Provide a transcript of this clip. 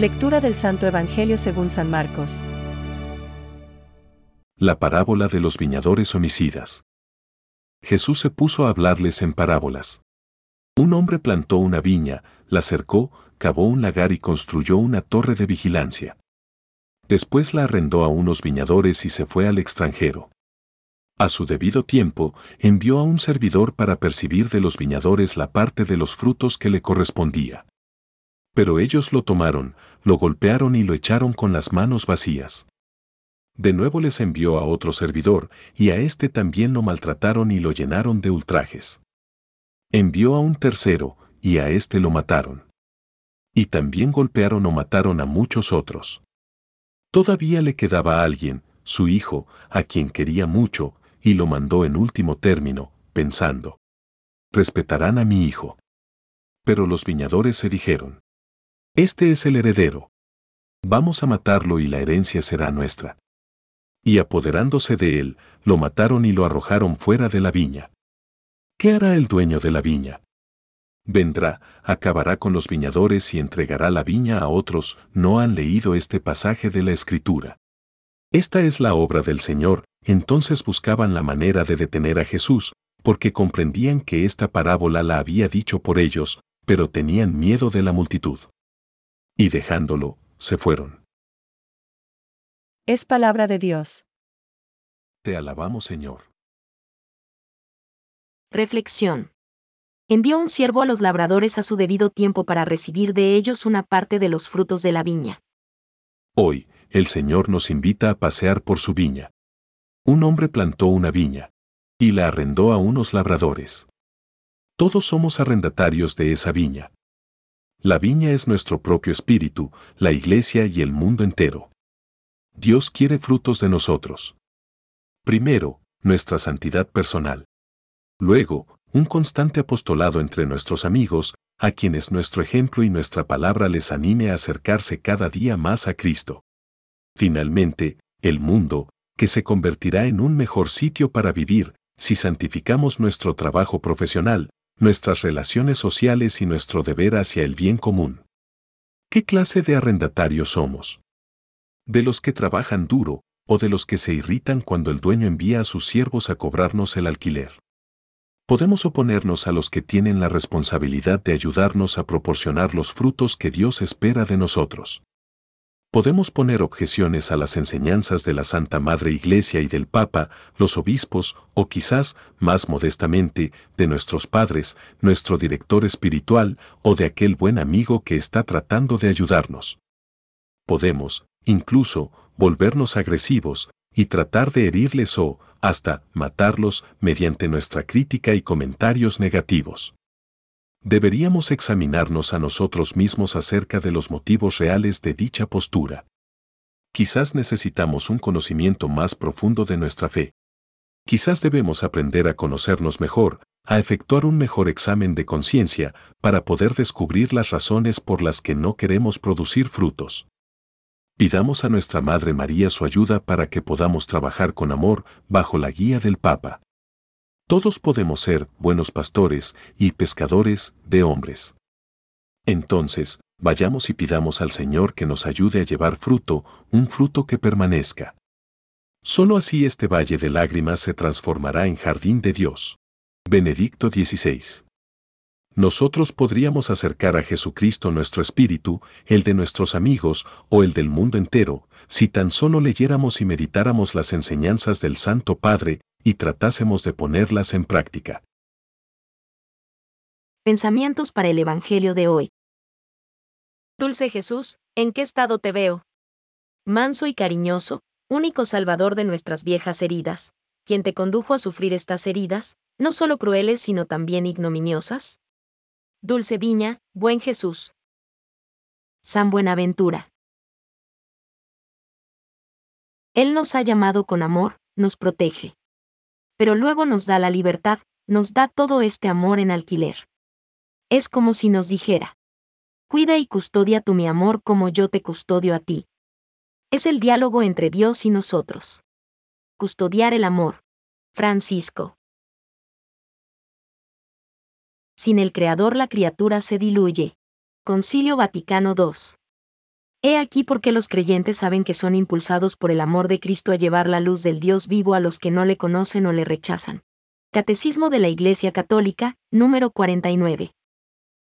Lectura del Santo Evangelio según San Marcos. La parábola de los viñadores homicidas. Jesús se puso a hablarles en parábolas. Un hombre plantó una viña, la cercó, cavó un lagar y construyó una torre de vigilancia. Después la arrendó a unos viñadores y se fue al extranjero. A su debido tiempo, envió a un servidor para percibir de los viñadores la parte de los frutos que le correspondía. Pero ellos lo tomaron, lo golpearon y lo echaron con las manos vacías. De nuevo les envió a otro servidor, y a éste también lo maltrataron y lo llenaron de ultrajes. Envió a un tercero, y a éste lo mataron. Y también golpearon o mataron a muchos otros. Todavía le quedaba alguien, su hijo, a quien quería mucho, y lo mandó en último término, pensando, respetarán a mi hijo. Pero los viñadores se dijeron, este es el heredero. Vamos a matarlo y la herencia será nuestra. Y apoderándose de él, lo mataron y lo arrojaron fuera de la viña. ¿Qué hará el dueño de la viña? Vendrá, acabará con los viñadores y entregará la viña a otros, no han leído este pasaje de la Escritura. Esta es la obra del Señor, entonces buscaban la manera de detener a Jesús, porque comprendían que esta parábola la había dicho por ellos, pero tenían miedo de la multitud y dejándolo, se fueron. Es palabra de Dios. Te alabamos, Señor. Reflexión. Envió un siervo a los labradores a su debido tiempo para recibir de ellos una parte de los frutos de la viña. Hoy, el Señor nos invita a pasear por su viña. Un hombre plantó una viña y la arrendó a unos labradores. Todos somos arrendatarios de esa viña. La viña es nuestro propio espíritu, la iglesia y el mundo entero. Dios quiere frutos de nosotros. Primero, nuestra santidad personal. Luego, un constante apostolado entre nuestros amigos, a quienes nuestro ejemplo y nuestra palabra les anime a acercarse cada día más a Cristo. Finalmente, el mundo, que se convertirá en un mejor sitio para vivir, si santificamos nuestro trabajo profesional, nuestras relaciones sociales y nuestro deber hacia el bien común. ¿Qué clase de arrendatarios somos? ¿De los que trabajan duro o de los que se irritan cuando el dueño envía a sus siervos a cobrarnos el alquiler? Podemos oponernos a los que tienen la responsabilidad de ayudarnos a proporcionar los frutos que Dios espera de nosotros. Podemos poner objeciones a las enseñanzas de la Santa Madre Iglesia y del Papa, los obispos, o quizás, más modestamente, de nuestros padres, nuestro director espiritual o de aquel buen amigo que está tratando de ayudarnos. Podemos, incluso, volvernos agresivos y tratar de herirles o, hasta, matarlos mediante nuestra crítica y comentarios negativos. Deberíamos examinarnos a nosotros mismos acerca de los motivos reales de dicha postura. Quizás necesitamos un conocimiento más profundo de nuestra fe. Quizás debemos aprender a conocernos mejor, a efectuar un mejor examen de conciencia, para poder descubrir las razones por las que no queremos producir frutos. Pidamos a nuestra Madre María su ayuda para que podamos trabajar con amor bajo la guía del Papa. Todos podemos ser buenos pastores y pescadores de hombres. Entonces, vayamos y pidamos al Señor que nos ayude a llevar fruto, un fruto que permanezca. Solo así este valle de lágrimas se transformará en jardín de Dios. Benedicto XVI. Nosotros podríamos acercar a Jesucristo nuestro espíritu, el de nuestros amigos o el del mundo entero, si tan solo leyéramos y meditáramos las enseñanzas del Santo Padre y tratásemos de ponerlas en práctica. Pensamientos para el Evangelio de hoy. Dulce Jesús, ¿en qué estado te veo? Manso y cariñoso, único salvador de nuestras viejas heridas, quien te condujo a sufrir estas heridas, no solo crueles sino también ignominiosas. Dulce Viña, buen Jesús. San Buenaventura. Él nos ha llamado con amor, nos protege pero luego nos da la libertad, nos da todo este amor en alquiler. Es como si nos dijera, cuida y custodia tu mi amor como yo te custodio a ti. Es el diálogo entre Dios y nosotros. Custodiar el amor. Francisco. Sin el Creador la criatura se diluye. Concilio Vaticano II. He aquí porque los creyentes saben que son impulsados por el amor de Cristo a llevar la luz del Dios vivo a los que no le conocen o le rechazan. Catecismo de la Iglesia Católica, número 49.